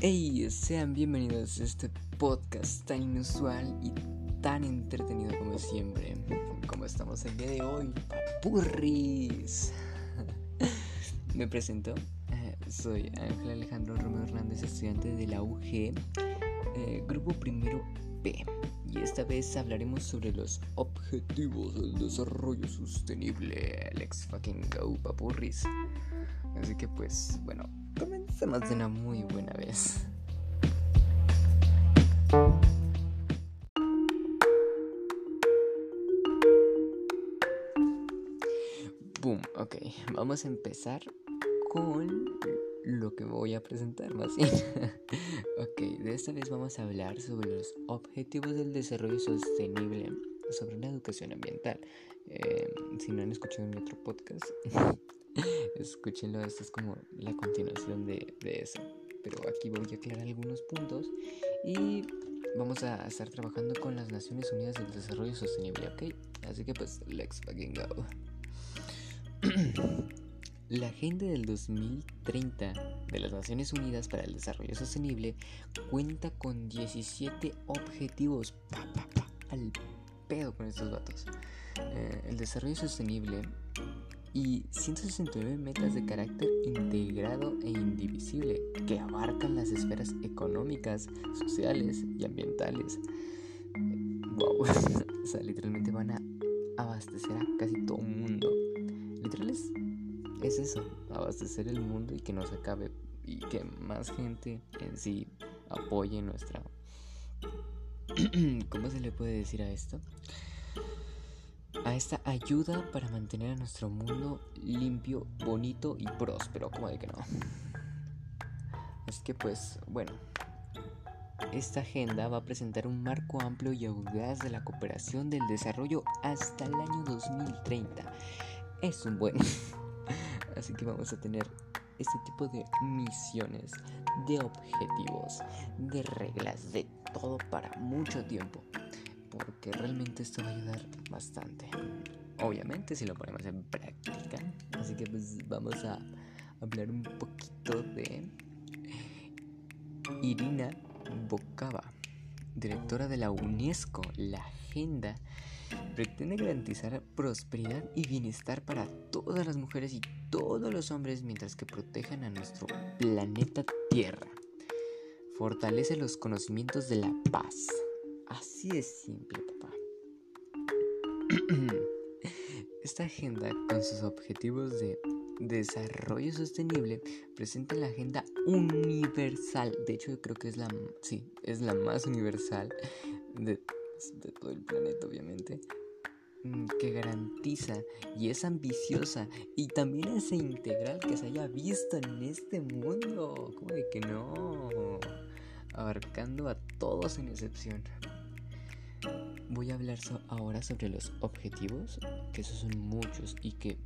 Hey, sean bienvenidos a este podcast tan inusual y tan entretenido como siempre. Como estamos el día de hoy, papurris. Me presento, eh, soy Ángel Alejandro Romero Hernández, estudiante de la UG, eh, grupo primero P. Y esta vez hablaremos sobre los objetivos del desarrollo sostenible. Let's fucking go, papurris. Así que pues, bueno, comencemos de una muy buena vez. Boom, ok, vamos a empezar con lo que voy a presentar más bien. ok, de esta vez vamos a hablar sobre los objetivos del desarrollo sostenible, sobre la educación ambiental. Eh, si no han escuchado mi otro podcast, escúchenlo, esto es como la continuación de, eso. Pero aquí voy a aclarar algunos puntos y vamos a estar trabajando con las Naciones Unidas del Desarrollo Sostenible, ¿ok? Así que pues, let's fucking go. La Agenda del 2030 de las Naciones Unidas para el Desarrollo Sostenible cuenta con 17 objetivos. Pa, pa, pa, al pedo con estos datos. Eh, el desarrollo sostenible y 169 metas de carácter integrado e indivisible que abarcan las esferas económicas, sociales y ambientales. Wow, o sea, literalmente van a abastecer a casi todo el mundo. Literal es, es eso, abastecer el mundo y que no se acabe y que más gente en sí apoye nuestra... ¿Cómo se le puede decir a esto? A esta ayuda para mantener a nuestro mundo limpio, bonito y próspero, como de que no. Es que pues, bueno, esta agenda va a presentar un marco amplio y audaz de la cooperación del desarrollo hasta el año 2030. Es un buen. Así que vamos a tener este tipo de misiones, de objetivos, de reglas, de todo para mucho tiempo porque realmente esto va a ayudar bastante. Obviamente si lo ponemos en práctica. Así que pues vamos a hablar un poquito de Irina Bokava, directora de la UNESCO. La agenda pretende garantizar prosperidad y bienestar para todas las mujeres y todos los hombres mientras que protejan a nuestro planeta Tierra. Fortalece los conocimientos de la paz Así de simple, papá. Esta agenda, con sus objetivos de desarrollo sostenible, presenta la agenda universal. De hecho, yo creo que es la, sí, es la más universal de, todo el planeta, obviamente mm, que garantiza y es ambiciosa y también es integral que se haya visto en este mundo. ¿Cómo de que no? Abarcando a todos sin excepción. Voy a hablar ahora sobre los objetivos, que esos son muchos y que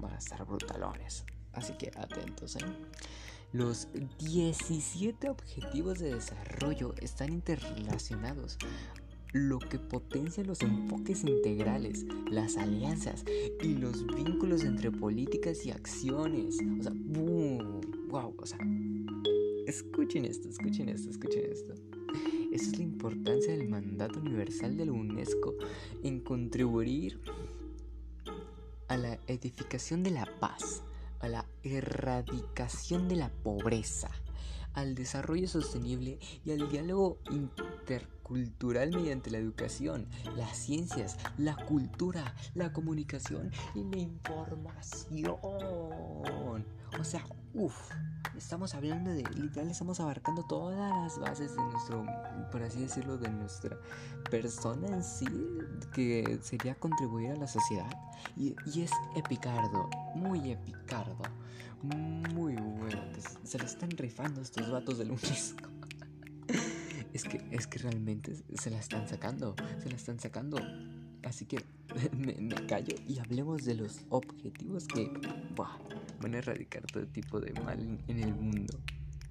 van a estar brutalones. Así que atentos, ¿eh? Los 17 objetivos de desarrollo están interrelacionados, lo que potencia los enfoques integrales, las alianzas y los vínculos entre políticas y acciones. O sea, ¡boom! ¡Wow! O sea, escuchen esto, escuchen esto, escuchen esto. Esa es la importancia del mandato universal de la UNESCO en contribuir a la edificación de la paz, a la erradicación de la pobreza, al desarrollo sostenible y al diálogo intercultural mediante la educación, las ciencias, la cultura, la comunicación y la información. O sea, uff, estamos hablando de, literal, estamos abarcando todas las bases de nuestro, por así decirlo, de nuestra persona en sí, que sería contribuir a la sociedad. Y, es epicardo, muy epicardo, muy bueno. Se le están rifando estos vatos del UNESCO. es que, es que realmente se la están sacando, se la están sacando. Así que me, callo y hablemos de los objetivos que erradicar todo tipo de mal en, el mundo.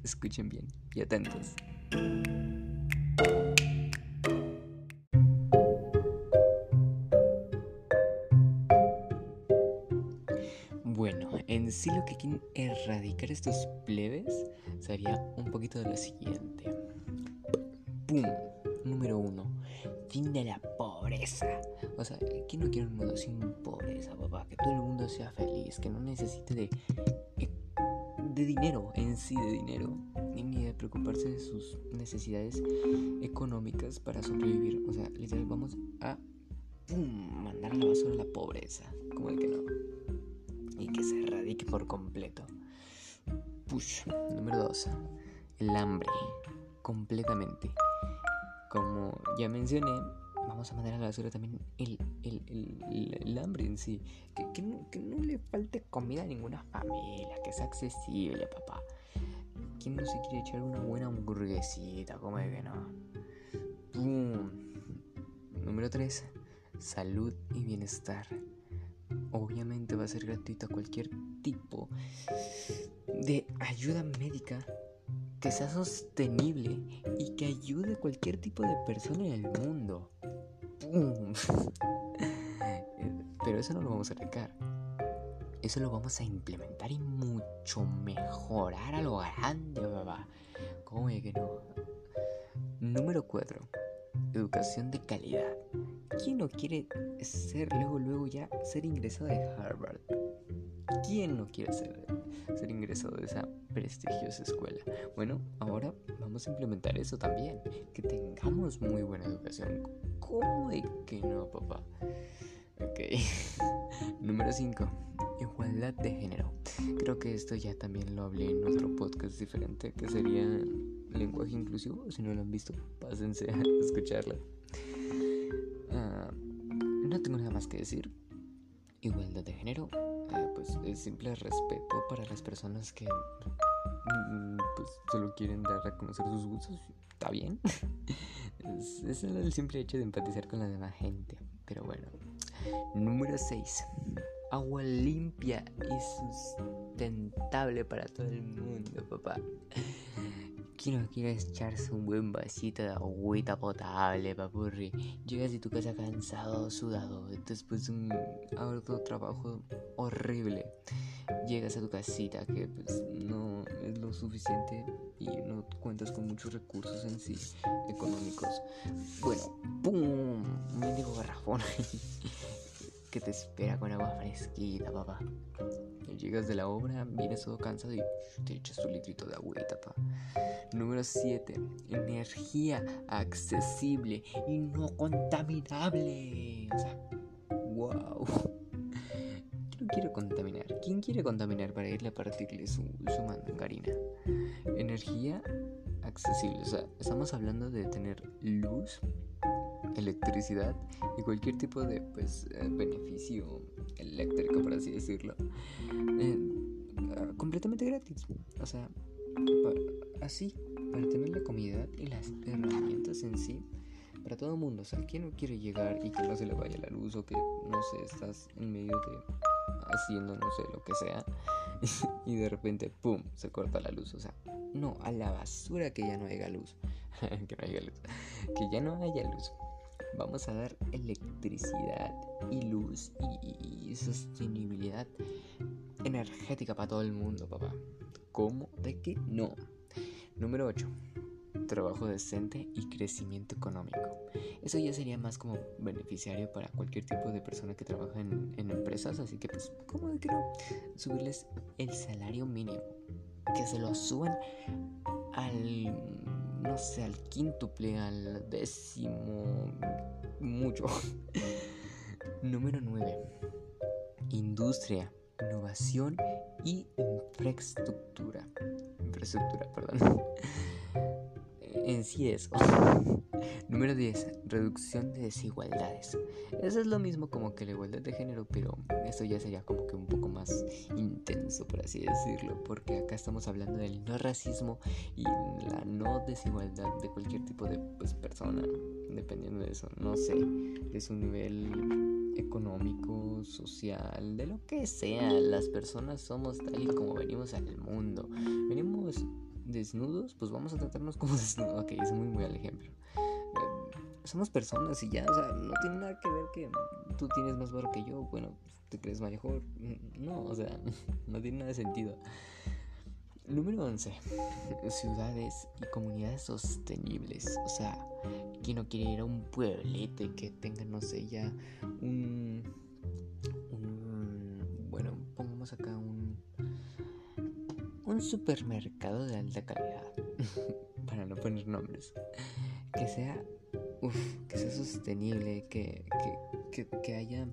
Escuchen bien y atentos. Bueno, en sí lo que quieren erradicar estos plebes sería un poquito de lo siguiente. ¡Pum! Número uno. Fin de la pobreza. O sea, ¿quién no quiere un mundo sin pobreza, papá? Que todo el mundo sea feliz, que no necesite de, de dinero, en sí de dinero, ni de preocuparse de sus necesidades económicas para sobrevivir. O sea, literal, vamos a mandar a la basura la pobreza. Como el que no. Y que se erradique por completo. Push. Número 2. El hambre. Completamente. Como ya mencioné, vamos a mandar a la basura también el, el, hambre en sí. Que, no, que, no, le falte comida a ninguna familia, que sea accesible, papá. ¿Quién no se quiere echar una buena hamburguesita? De que no. Número 3 salud y bienestar. Obviamente va a ser gratuita cualquier tipo de ayuda médica que sea sostenible y que ayude a cualquier tipo de persona en el mundo. Pero eso no lo vamos a arreglar. Eso lo vamos a implementar y mucho mejorar a lo grande, papá. ¿Cómo es que no? Número 4. Educación de calidad. ¿Quién no quiere ser luego, luego ya ser ingresado de Harvard? ¿Quién no quiere ser ingresado de esa prestigiosa escuela? Bueno, ahora vamos a implementar eso también. Que tengamos muy buena educación. ¿Cómo de que no, papá? Ok. Número 5. Igualdad de género. Creo que esto ya también lo hablé en otro podcast diferente que sería lenguaje inclusivo. Si no lo han visto, pásense a escucharlo. Ah, no tengo nada más que decir. Igualdad de género, eh, pues es simple respeto para las personas que mm, pues solo quieren dar a conocer sus gustos. Está bien. es, es el simple hecho de empatizar con la demás gente. Pero bueno. Número 6. Agua limpia y sustentable para todo el mundo, papá. ¿Quién no quiere echarse un buen vasito de agüita potable, papurri? Llegas a tu casa cansado, sudado, después de un arduo trabajo horrible. Llegas a tu casita que pues no es lo suficiente y no cuentas con muchos recursos en sí económicos. Bueno, ¡pum! Un mendigo garrafón que te espera con agua fresquita, papá. Llegas de la obra, vienes todo cansado y te echas tu litrito de agüita, papá. Número 7. Energía accesible y no contaminable. O sea, wow. ¿Quién quiere contaminar? ¿Quién quiere contaminar para irle a partirle su, su mangarina? Energía accesible. O sea, estamos hablando de tener luz electricidad y cualquier tipo de pues eh, beneficio eléctrico por así decirlo eh, ah, completamente gratis. O sea así para tener la comodidad y las herramientas en sí para todo mundo. O sea quién no quiere llegar y que no se le vaya la luz o que no sé estás en medio de haciendo no sé lo que sea y de repente pum se corta la luz o sea no a la basura que ya no haya luz. Que no haya luz. Que ya no haya luz vamos a dar electricidad y luz y, sostenibilidad energética para todo el mundo, papá. ¿Cómo de que no? Número 8. Trabajo decente y crecimiento económico. Eso ya sería más como beneficiario para cualquier tipo de persona que trabaja en, en empresas, así que pues, ¿cómo de que no? Subirles el salario mínimo. Que se lo suban al no sé, al quíntuple, al décimo, mucho. Número 9. Industria, innovación y infraestructura. Infraestructura, perdón. En sí eso. Número 10. Reducción de desigualdades. Eso es lo mismo como que la igualdad de género, pero eso ya sería como que un poco más intenso, por así decirlo, porque acá estamos hablando del no racismo y la no desigualdad de cualquier tipo de pues, persona, dependiendo de eso, no sé, de su nivel económico, social, de lo que sea. Las personas somos tal y como venimos al mundo. Venimos desnudos, pues vamos a tratarnos como desnudos. Ok, es muy, muy al ejemplo. somos personas y ya, o sea, no tiene nada que ver que tú tienes más valor que yo, bueno, te crees mejor, no, o sea, no tiene nada de sentido. Número 11. Ciudades y comunidades sostenibles. O sea, ¿quién no quiere ir a un pueblito y que tenga, no sé, ya un... un bueno, pongamos acá un... Un supermercado de alta calidad. para no poner nombres. Que sea... Que sea sostenible, que, que, que, haya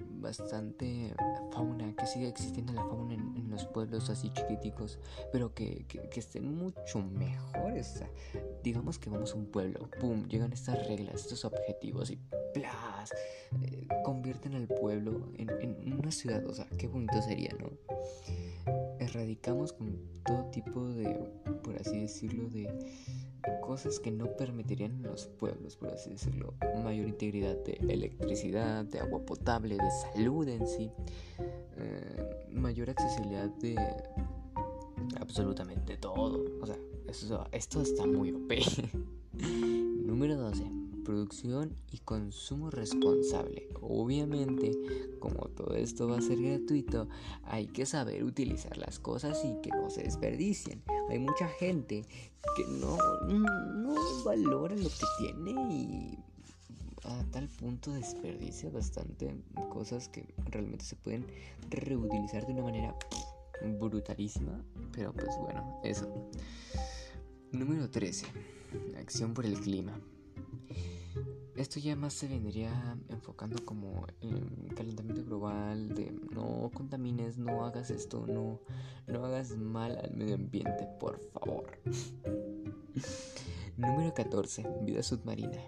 bastante fauna, que siga existiendo la fauna en, los pueblos así chiquiticos, pero que, que, estén mucho mejores. digamos que vamos a un pueblo, ¡pum! Llegan estas reglas, estos objetivos y ¡plas! Eh, convierten al pueblo en, en una ciudad, o sea, qué bonito sería, ¿no? Erradicamos con todo tipo de, por así decirlo, de cosas que no permitirían los pueblos, por así decirlo. Mayor integridad de electricidad, de agua potable, de salud en sí. Eh, mayor accesibilidad de absolutamente todo. O sea, esto está muy OP. Número 12 producción y consumo responsable. Obviamente, como todo esto va a ser gratuito, hay que saber utilizar las cosas y que no se desperdicien. Hay mucha gente que no, no valora lo que tiene y a tal punto desperdicia bastante cosas que realmente se pueden reutilizar de una manera brutalísima. Pero pues bueno, eso. Número 13. Acción por el clima. Esto ya más se vendría enfocando como en calentamiento global, de no contamines, no hagas esto, no, no hagas mal al medio ambiente, por favor. Número 14. Vida submarina.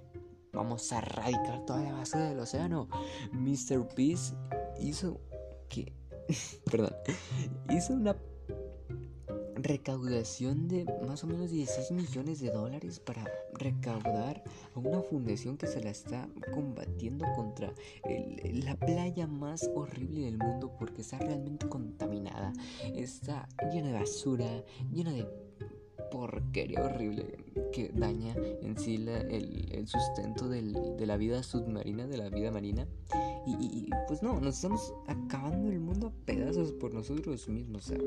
Vamos a erradicar toda la basura del océano. Mr. Peace hizo que... Perdón. Hizo una recaudación de más o menos 16 millones de dólares para recaudar a una fundación que se la está combatiendo contra la playa más horrible del mundo porque está realmente contaminada, está llena de basura, llena de porquería horrible que daña en sí el, sustento de la vida submarina, de la vida marina. Y, pues no, nos estamos acabando el mundo a pedazos por nosotros mismos. O sea,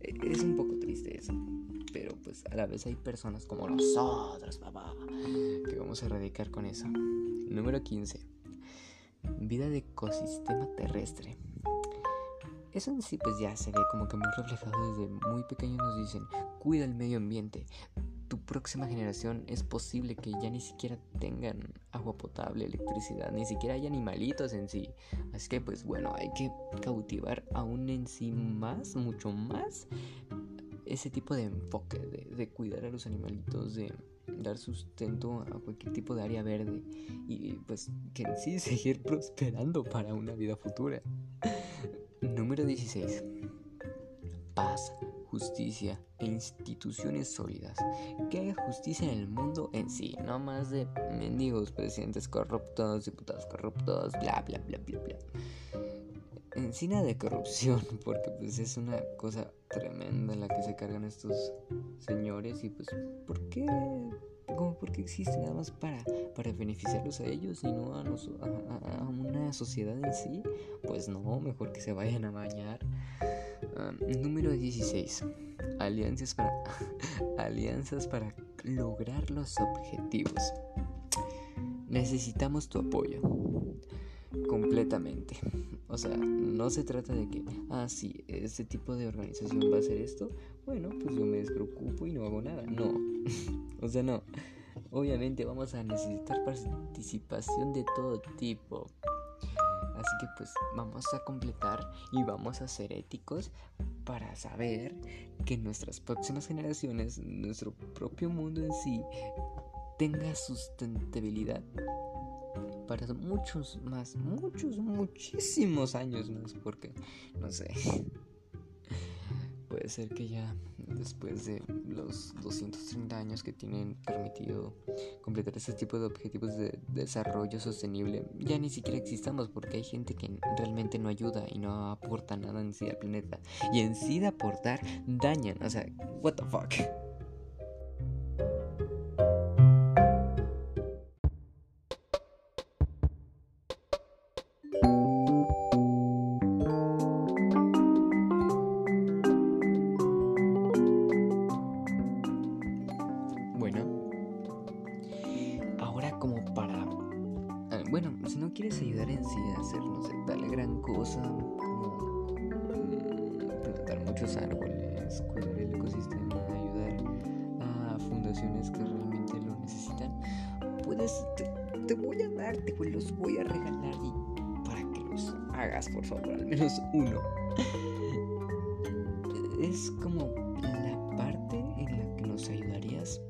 es un poco triste eso. Pero pues a la vez hay personas como nosotros, papá, que vamos a erradicar con eso. Número 15. Vida de ecosistema terrestre. Eso en sí pues ya se ve como que muy reflejado desde muy pequeño nos dicen, cuida el medio ambiente. Tu próxima generación es posible que ya ni siquiera tengan agua potable, electricidad, ni siquiera hay animalitos en sí. Así que pues bueno, hay que cautivar aún en sí más, mucho más, ese tipo de enfoque de, cuidar a los animalitos, de dar sustento a cualquier tipo de área verde y pues que en sí seguir prosperando para una vida futura. Número 16. Paz, justicia e instituciones sólidas. Que haya justicia en el mundo en sí, no más de mendigos, presidentes corruptos, diputados corruptos, bla bla bla bla bla. Encina de corrupción, porque pues es una cosa tremenda la que se cargan estos señores y pues ¿por qué? Como porque existe nada más para, para beneficiarlos a ellos y no a, a, una sociedad en sí, pues no, mejor que se vayan a bañar. número 16. Alianzas para, alianzas para lograr los objetivos. Necesitamos tu apoyo completamente. O sea, no se trata de que, ah, sí, este tipo de organización va a hacer esto, bueno, pues yo me despreocupo y no hago nada. No, o sea, no. Obviamente vamos a necesitar participación de todo tipo. Así que pues vamos a completar y vamos a ser éticos para saber que nuestras próximas generaciones, nuestro propio mundo en sí, tenga sustentabilidad para muchos más, muchos, muchísimos años más, porque, no sé, puede ser que ya después de los 230 años que tienen permitido completar este tipo de objetivos de desarrollo sostenible, ya ni siquiera existamos porque hay gente que realmente no ayuda y no aporta nada en sí al planeta. Y en sí de aportar, dañan, o sea, what the fuck. Cosa como mm, plantar muchos árboles, cuidar el ecosistema, ayudar a fundaciones que realmente lo necesitan, puedes, te, voy a dar, te los voy a regalar y para que los hagas, por favor, al menos uno. Es como la parte en la que nos ayudarías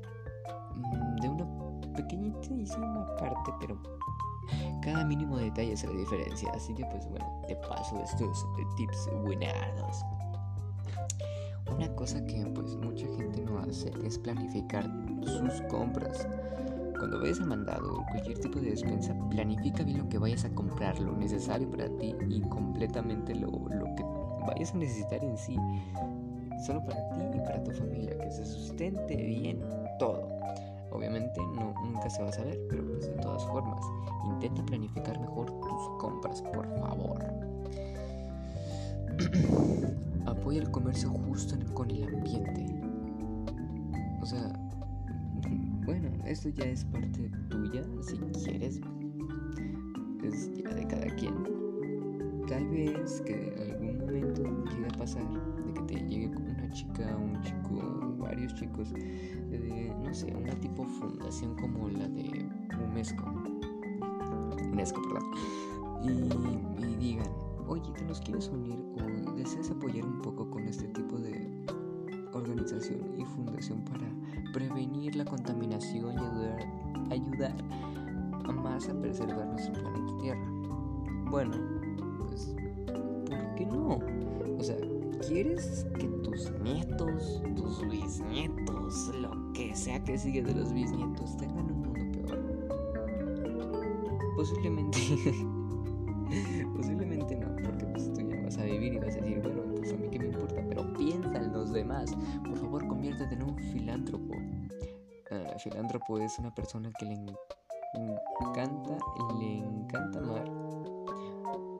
mm, de una pequeñísima parte, pero cada mínimo detalle hace la diferencia. Así que pues bueno, te paso estos tips buenardos. Una cosa que pues mucha gente no hace es planificar sus compras. Cuando vayas al mandado o cualquier tipo de despensa, planifica bien lo que vayas a comprar, lo necesario para ti y completamente lo, lo que vayas a necesitar en sí. Solo para ti y para tu familia, que se sustente bien todo. Obviamente no, nunca se va a saber, pero pues de todas formas, intenta planificar mejor tus compras, por favor. Apoya el comercio justo con el ambiente. O sea, bueno, esto ya es parte tuya, si quieres, es ya de cada quien. Tal vez que en algún momento llegue a pasar de que te llegue una chica, un chico, varios chicos, de, no sé, una tipo fundación como la de UNESCO, UNESCO, perdón, y, y digan, oye, ¿te nos quieres unir o deseas apoyar un poco con este tipo de organización y fundación para prevenir la contaminación y ayudar, ayudar más a preservar nuestro planeta Tierra? Bueno, pues, ¿por qué no? O sea, ¿quieres que tus nietos, tus bisnietos, lo que sea que sigue de los bisnietos, tengan un mundo peor? Posiblemente. posiblemente no, porque pues tú ya vas a vivir y vas a decir, bueno, pues a mí qué me importa, pero piensa en los demás. Por favor, conviértete en un filántropo. Uh, filántropo es una persona que le encanta, le encanta amar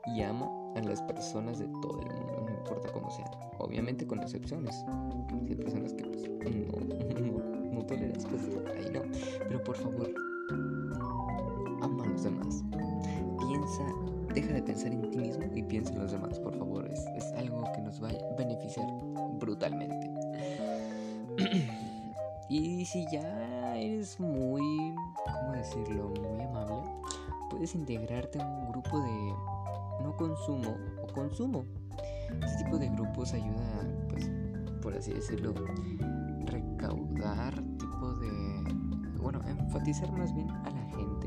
y ama a las personas de todo el mundo, no importa cómo sean. Obviamente con excepciones. Hay personas que pues, no, no, no toleras, pues ahí no. Pero por favor, ama a los demás. Piensa, deja de pensar en ti mismo y piensa en los demás, por favor. Es, es algo que nos va a beneficiar brutalmente. y si ya eres muy, ¿cómo decirlo? Muy amable, puedes integrarte en un grupo de no consumo o consumo. Este tipo de grupos ayuda, pues, por así decirlo, recaudar tipo de, bueno, enfatizar más bien a la gente,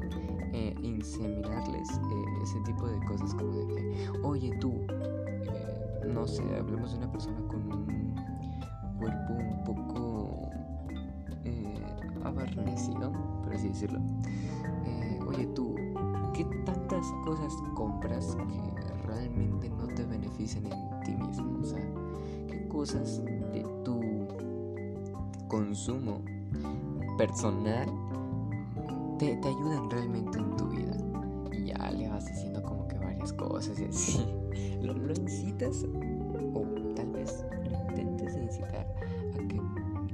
eh, inseminarles eh, ese tipo de cosas como de que, oye tú, eh, no sé, hablemos de una persona con un cuerpo un poco abarnecido, por así decirlo. Oye tú, ¿qué tantas cosas compras que realmente no te benefician en ti mismo? O sea, ¿qué cosas de tu consumo personal te, te ayudan realmente en tu vida? Y ya le vas diciendo como que varias cosas y así. Lo, incitas o tal vez intentes incitar a que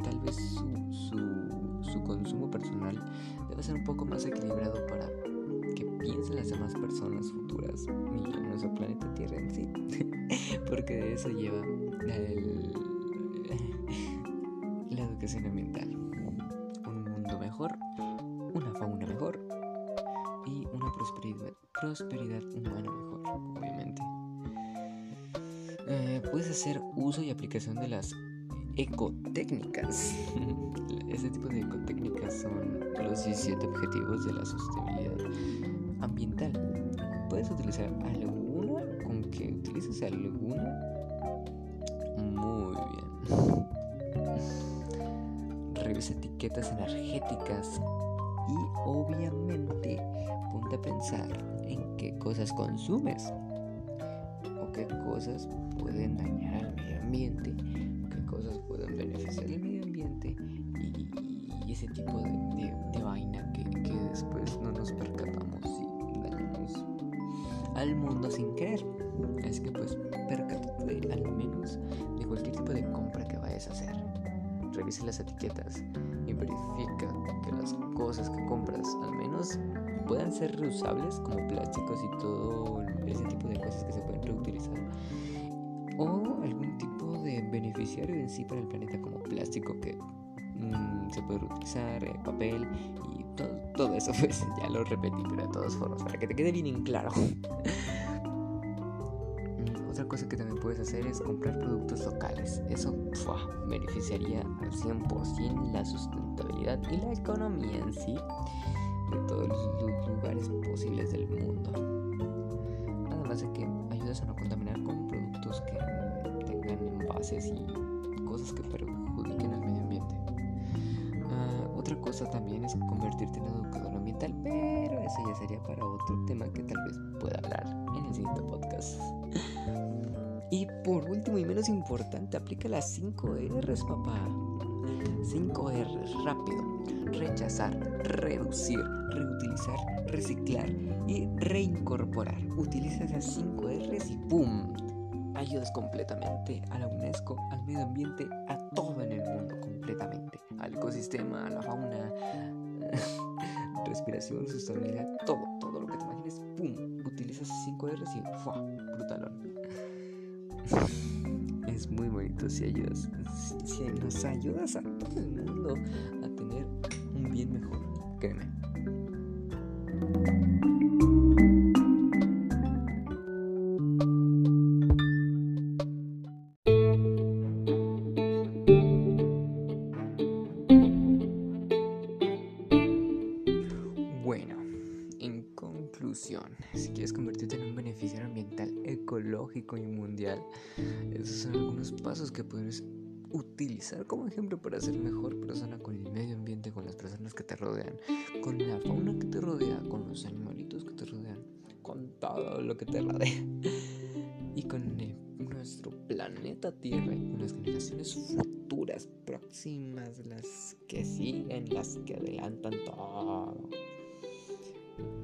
tal vez su, su, su consumo personal debe ser un poco más equilibrado para piensen las demás personas futuras y en nuestro planeta Tierra en sí. Porque de eso lleva la educación ambiental. Un mundo mejor, una fauna mejor y una prosperidad, prosperidad humana mejor, obviamente. Eh, puedes hacer uso y aplicación de las ecotécnicas. Este tipo de ecotécnicas son los 17 objetivos de la sostenibilidad ambiental. Puedes utilizar alguna, con que utilices alguna, muy bien. Revisa etiquetas energéticas y obviamente ponte a pensar en qué cosas consumes o qué cosas pueden dañar al medio ambiente, qué cosas pueden beneficiar al medio ambiente y, y ese tipo de, revisa las etiquetas y verifica que las cosas que compras al menos puedan ser reusables como plásticos y todo ese tipo de cosas que se pueden reutilizar o algún tipo de beneficiario en sí para el planeta como plástico que mmm, se puede reutilizar, eh, papel y todo, todo eso pues ya lo repetí pero de todas formas para que te quede bien en claro. Cosa que también puedes hacer es comprar productos locales. Eso beneficiaría al 100% la sustentabilidad y la economía en sí de todos los lugares posibles del mundo. Además de que ayudas a no contaminar con productos que tengan envases y cosas que perjudiquen al medio ambiente. Uh, otra cosa también es convertirte en educador ambiental, pero eso ya sería para otro tema que tal vez pueda hablar en el siguiente podcast. Y por último y menos importante, aplica las 5 R's, papá. 5 R's, rápido. Rechazar, reducir, reutilizar, reciclar y reincorporar. Utiliza esas 5 R's y ¡pum! Ayudas completamente a la UNESCO, al medio ambiente, a todo en el mundo completamente. Al ecosistema, a la fauna, respiración, sustentabilidad, todo, todo lo que te imagines, ¡pum! Utiliza esas 5 R's y ¡fua! Brutalón. Es muy bonito si ayudas, si, nos ayudas a todo el mundo a tener un bien mejor, créeme. Los animalitos que te rodean, con todo lo que te rodea y con nuestro planeta Tierra y con las generaciones futuras, próximas, las que siguen, las que adelantan todo.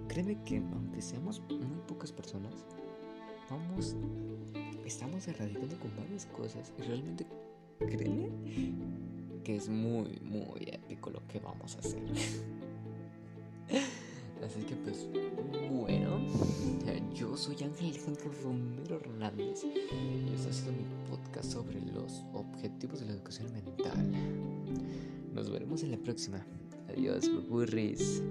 Créeme que aunque seamos muy pocas personas, vamos, estamos erradicando con varias cosas y realmente créeme que es muy, muy épico lo que vamos a hacer. Así que pues, bueno, yo soy Ángel Alejandro Romero Hernández y ha sido mi podcast sobre los objetivos de la educación mental. Nos veremos en la próxima. Adiós, burris.